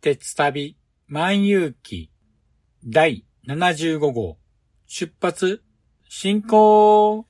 鉄旅万有記第75号。出発進行。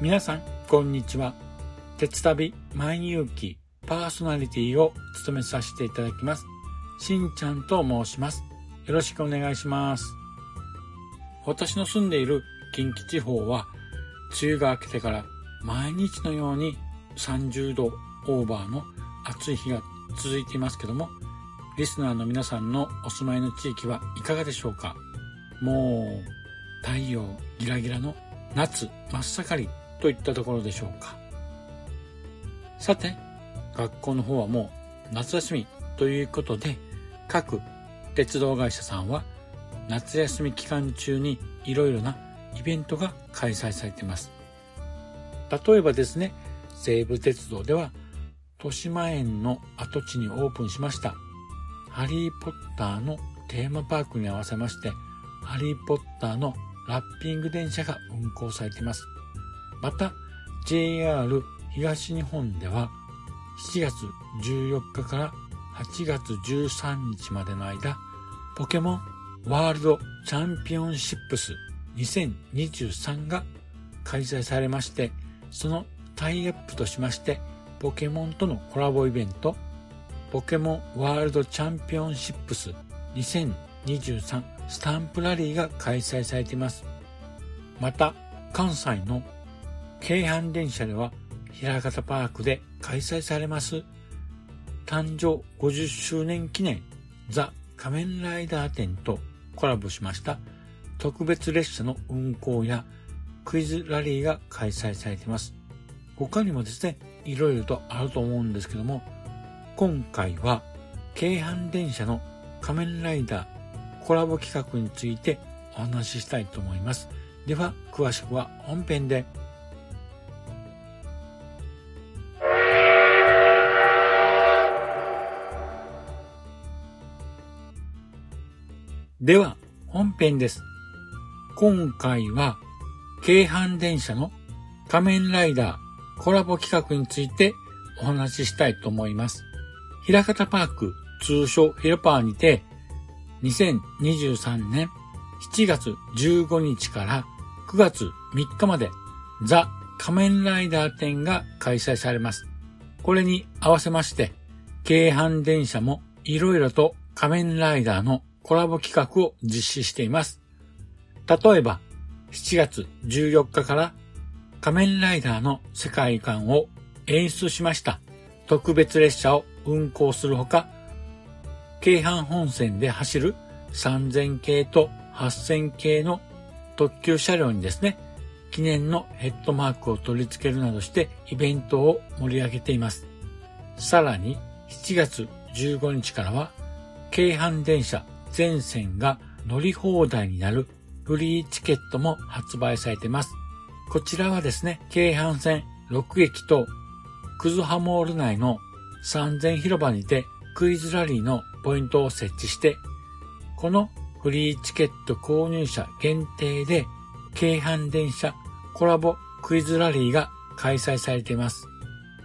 皆さん、こんにちは。鉄旅万有記パーソナリティを務めさせていただきます。しんちゃんと申します。よろしくお願いします。私の住んでいる近畿地方は、梅雨が明けてから毎日のように30度オーバーの暑い日が続いていますけども、リスナーの皆さんのお住まいの地域はいかがでしょうか？もう、太陽ギラギラの夏真っ盛りといったところでしょうか。さて、学校の方はもう夏休みということで、各鉄道会社さんは夏休み期間中にいろいろなイベントが開催されています。例えばですね、西武鉄道では豊島園の跡地にオープンしましたハリーポッターのテーマパークに合わせましてハリーポッターのラッピング電車が運行されています。また JR 東日本では7月14日から8月13日までの間ポケモンワールドチャンピオンシップス2023が開催されましてそのタイアップとしましてポケモンとのコラボイベントポケモンワールドチャンピオンシップス2023スタンプラリーが開催されています。また関西の京阪電車では平方パークで開催されます誕生50周年記念ザ仮面ライダー展とコラボしました特別列車の運行やクイズラリーが開催されています。他にもですね、いろいろとあると思うんですけども、今回は京阪電車の仮面ライダーコラボ企画についてお話ししたいと思います。では、詳しくは本編で。では、本編です。今回は、京阪電車の仮面ライダーコラボ企画についてお話ししたいと思います。平方パーク通称ヘロパーにて2023年7月15日から9月3日までザ仮面ライダー展が開催されます。これに合わせまして、京阪電車もいろいろと仮面ライダーのコラボ企画を実施しています。例えば、7月14日から仮面ライダーの世界観を演出しました特別列車を運行するほか、京阪本線で走る3000系と8000系の特急車両にですね、記念のヘッドマークを取り付けるなどしてイベントを盛り上げています。さらに7月15日からは京阪電車全線が乗り放題になるフリーチケットも発売されています。こちらはですね、京阪線6駅とクズハモール内の3000広場にてクイズラリーのポイントを設置して、このフリーチケット購入者限定で京阪電車コラボクイズラリーが開催されています。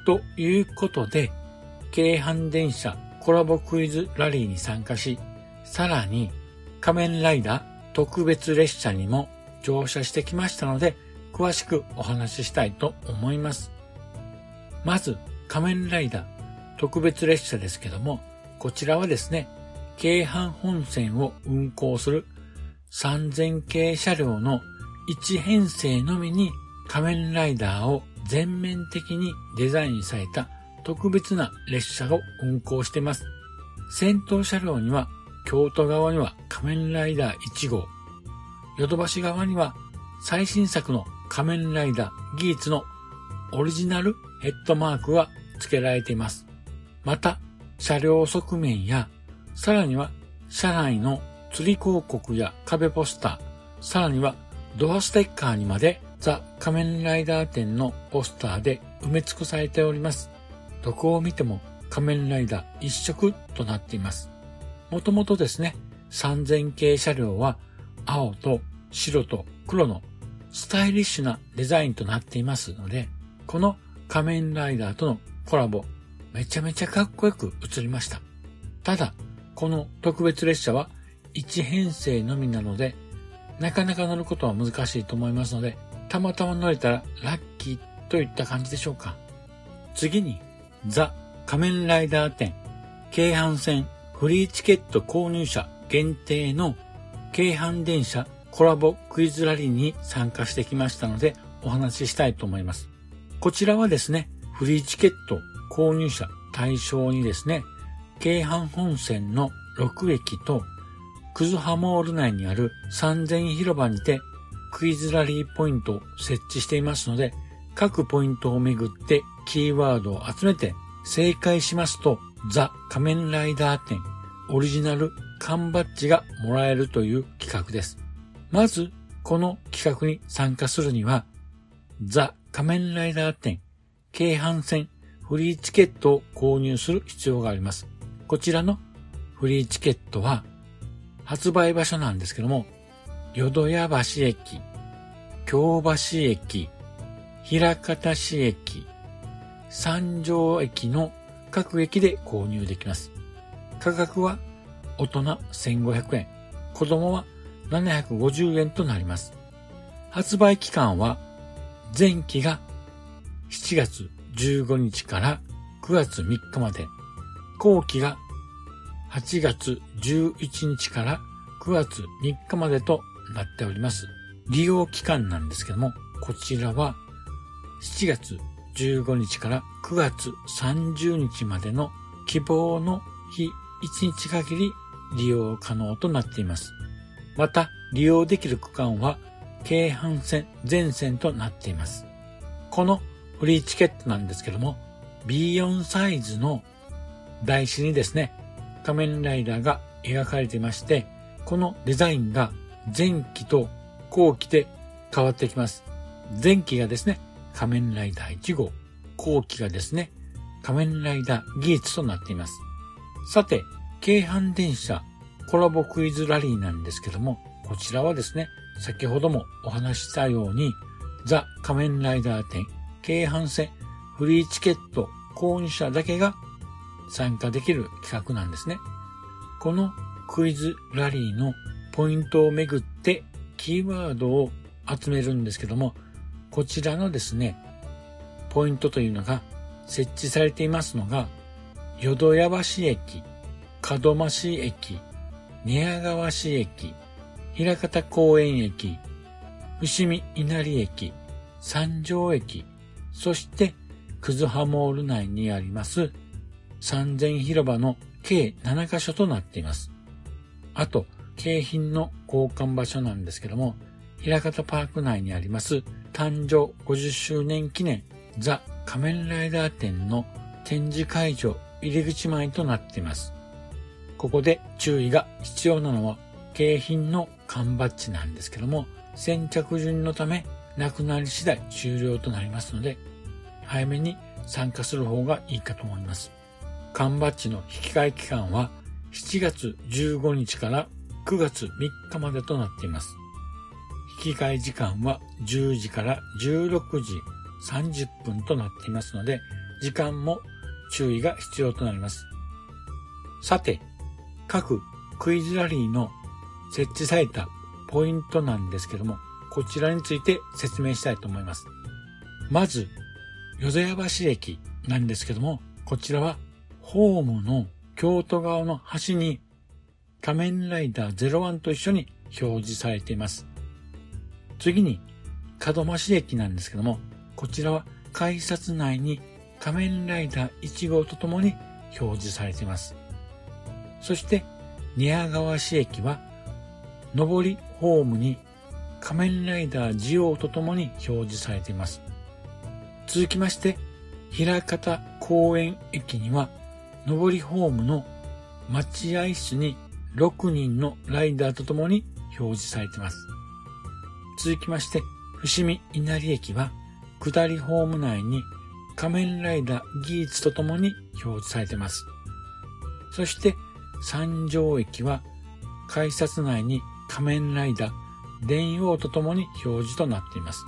ということで、京阪電車コラボクイズラリーに参加し、さらに仮面ライダー特別列車にも乗車してきましたので、詳しくお話ししたいと思います。まず、仮面ライダー特別列車ですけども、こちらはですね、京阪本線を運行する3000系車両の1編成のみに仮面ライダーを全面的にデザインされた特別な列車を運行しています。先頭車両には京都側には仮面ライダー1号、ヨドバシ側には最新作の仮面ライダーギーツのオリジナルヘッドマークが付けられています。また、車両側面や、さらには車内の釣り広告や壁ポスター、さらにはドアステッカーにまでザ・仮面ライダー店のポスターで埋め尽くされております。どこを見ても仮面ライダー一色となっています。もともとですね、3000系車両は青と白と黒のスタイリッシュなデザインとなっていますので、この仮面ライダーとのコラボ、めちゃめちゃかっこよく映りました。ただ、この特別列車は1編成のみなので、なかなか乗ることは難しいと思いますので、たまたま乗れたらラッキーといった感じでしょうか。次に、ザ・仮面ライダー展、京阪線フリーチケット購入者限定の京阪電車コラボクイズラリーに参加してきましたのでお話ししたいと思います。こちらはですね、フリーチケット購入者対象にですね、京阪本線の6駅とクズハモール内にある3000広場にてクイズラリーポイントを設置していますので、各ポイントをめぐってキーワードを集めて正解しますと、ザ・仮面ライダー展オリジナル缶バッジがもらえるという企画です。まず、この企画に参加するには、ザ・仮面ライダー展京阪線フリーチケットを購入する必要があります。こちらのフリーチケットは発売場所なんですけども、淀屋橋駅、京橋駅、平方市駅、三条駅の各駅で購入できます。価格は大人1500円、子供は750円となります。発売期間は前期が7月15日から9月3日まで、後期が8月11日から9月3日までとなっております。利用期間なんですけども、こちらは7月15日から9月30日までの希望の日1日限り利用可能となっています。また、利用できる区間は京阪線全線となっています。このフリーチケットなんですけども、B4 サイズの台紙にですね、仮面ライダーが描かれていまして、このデザインが前期と後期で変わってきます。前期がですね、仮面ライダー1号、後期がですね、仮面ライダー技術となっています。さて、京阪電車コラボクイズラリーなんですけども、こちらはですね、先ほどもお話ししたように、ザ・仮面ライダー展京阪線フリーチケット購入者だけが参加できる企画なんですね。このクイズラリーのポイントをめぐってキーワードを集めるんですけども、こちらのですね、ポイントというのが設置されていますのが、淀屋橋駅、門真市駅、寝屋川市駅、平方公園駅、伏見稲荷駅、三条駅、そしてくずはモール内にあります三千広場の計7カ所となっています。あと、景品の交換場所なんですけども、平方パーク内にあります誕生50周年記念ザ・仮面ライダー展の展示会場入り口前となっています。ここで注意が必要なのは景品の缶バッジなんですけども、先着順のためなくなり次第終了となりますので、早めに参加する方がいいかと思います。缶バッジの引き換え期間は7月15日から9月3日までとなっています。引き換え時間は10時から16時30分となっていますので、時間も注意が必要となります。さて、各クイズラリーの設置されたポイントなんですけども、こちらについて説明したいと思います。まず、淀屋橋駅なんですけども、こちらはホームの京都側の端に仮面ライダー01と一緒に表示されています。次に、門真駅なんですけども、こちらは改札内に仮面ライダー1号とともに表示されています。そして、寝屋川市駅は、上りホームに仮面ライダージオとともに表示されています。続きまして、平方公園駅には、上りホームの待合室に6人のライダーとともに表示されています。続きまして、伏見稲荷駅は、下りホーム内に仮面ライダーギーツとともに表示されています。そして、三条駅は、改札内に仮面ライダー電王とともに表示となっています。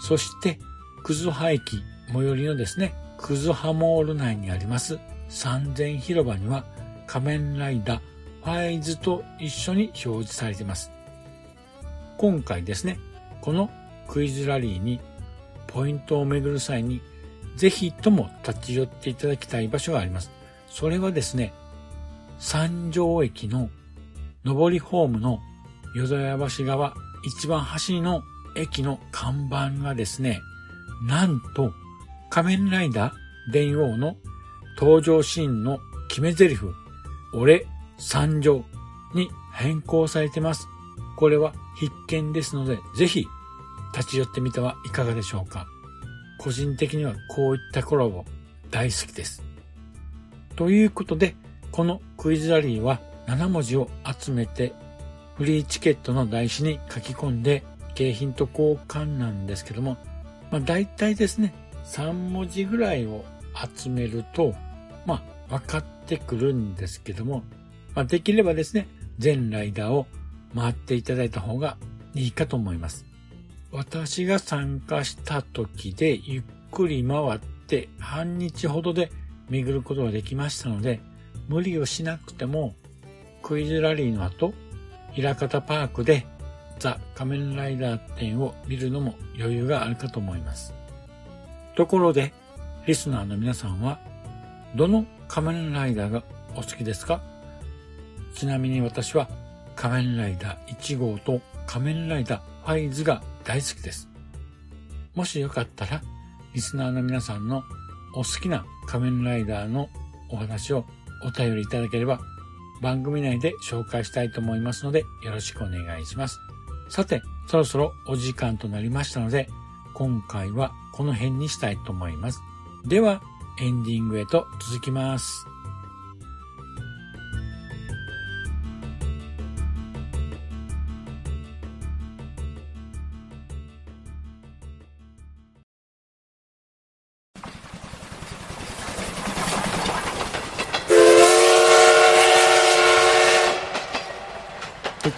そして、くずは駅最寄りのですね、くずはモール内にあります三千広場には仮面ライダーファイズと一緒に表示されています。今回ですね、このクイズラリーにポイントを巡る際にぜひとも立ち寄っていただきたい場所があります。それはですね、三条駅の上りホームの淀屋橋側一番端の駅の看板がですね、なんと仮面ライダー電王の登場シーンの決め台詞、俺三条に変更されてます。これは必見ですので、ぜひ立ち寄ってみてはいかがでしょうか。個人的にはこういったコラボ大好きです。ということで、このクイズラリーは7文字を集めてフリーチケットの台紙に書き込んで景品と交換なんですけども、まあ大体ですね、3文字ぐらいを集めると、まあ分かってくるんですけども、まあできればですね、全ライダーを回っていただいた方がいいかと思います。私が参加した時でゆっくり回って半日ほどで巡ることができましたので、無理をしなくてもクイズラリーの後、平方パークでザ・仮面ライダー展を見るのも余裕があるかと思います。ところで、リスナーの皆さんは、どの仮面ライダーがお好きですか？ちなみに私は仮面ライダー1号と仮面ライダーファイズが大好きです。もしよかったら、リスナーの皆さんのお好きな仮面ライダーのお話をお便りいただければ番組内で紹介したいと思いますのでよろしくお願いします。さて、そろそろお時間となりましたので、今回はこの辺にしたいと思います。では、エンディングへと続きます。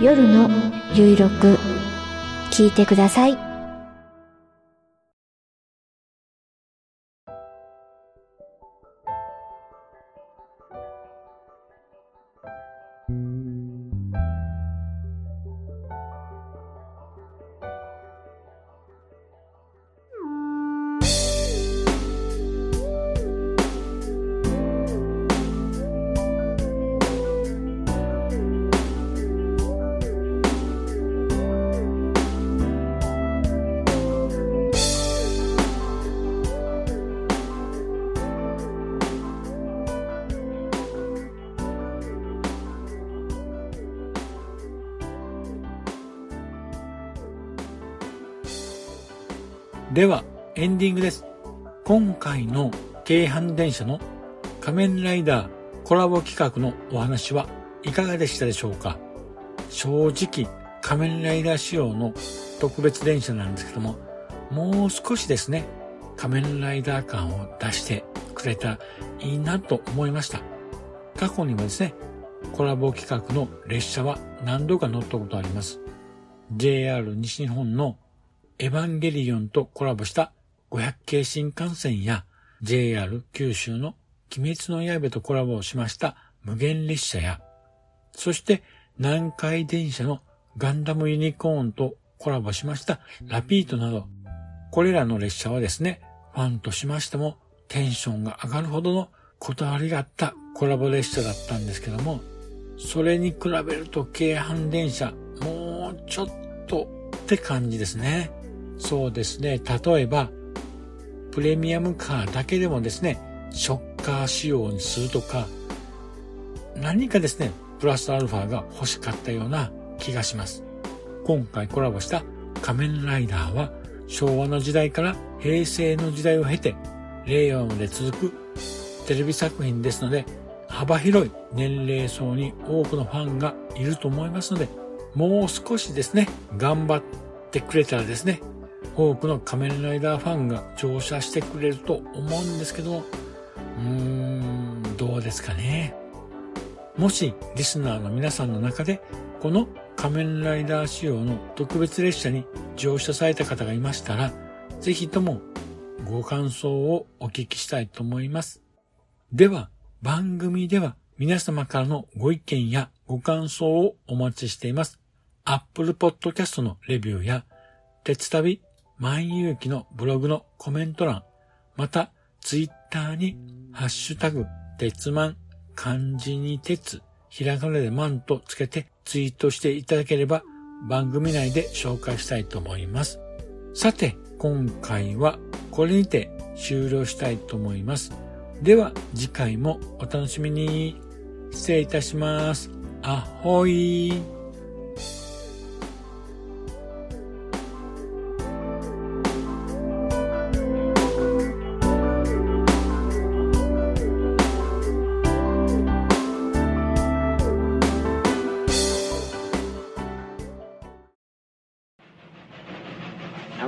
夜のゆいろく、聞いてください。では、エンディングです。今回の京阪電車の仮面ライダーコラボ企画のお話はいかがでしたでしょうか？正直、仮面ライダー仕様の特別電車なんですけども、もう少しですね、仮面ライダー感を出してくれたらいいなと思いました。過去にもですね、コラボ企画の列車は何度か乗ったことあります。JR 西日本のエヴァンゲリオンとコラボした500系新幹線や JR 九州の鬼滅の刃とコラボをしました無限列車や、そして南海電車のガンダムユニコーンとコラボしましたラピートなど、これらの列車はですね、ファンとしましてもテンションが上がるほどのこだわりがあったコラボ列車だったんですけども、それに比べると京阪電車、もうちょっとって感じですね。そうですね。例えば、プレミアムカーだけでもですね、ショッカー仕様にするとか、何かですね、プラスアルファが欲しかったような気がします。今回コラボした仮面ライダーは昭和の時代から平成の時代を経て令和まで続くテレビ作品ですので幅広い年齢層に多くのファンがいると思いますのでもう少しですね頑張ってくれたらですね多くの仮面ライダーファンが乗車してくれると思うんですけど、うーん、どうですかね。もし、リスナーの皆さんの中で、この仮面ライダー仕様の特別列車に乗車された方がいましたら、ぜひともご感想をお聞きしたいと思います。では、番組では皆様からのご意見やご感想をお待ちしています。Apple Podcast のレビューや、鉄旅万有機のブログのコメント欄、また、ツイッターに、ハッシュタグ、鉄マン、漢字に鉄、ひらがなでマンとつけてツイートしていただければ番組内で紹介したいと思います。さて、今回はこれにて終了したいと思います。では次回もお楽しみに。失礼いたします。あほい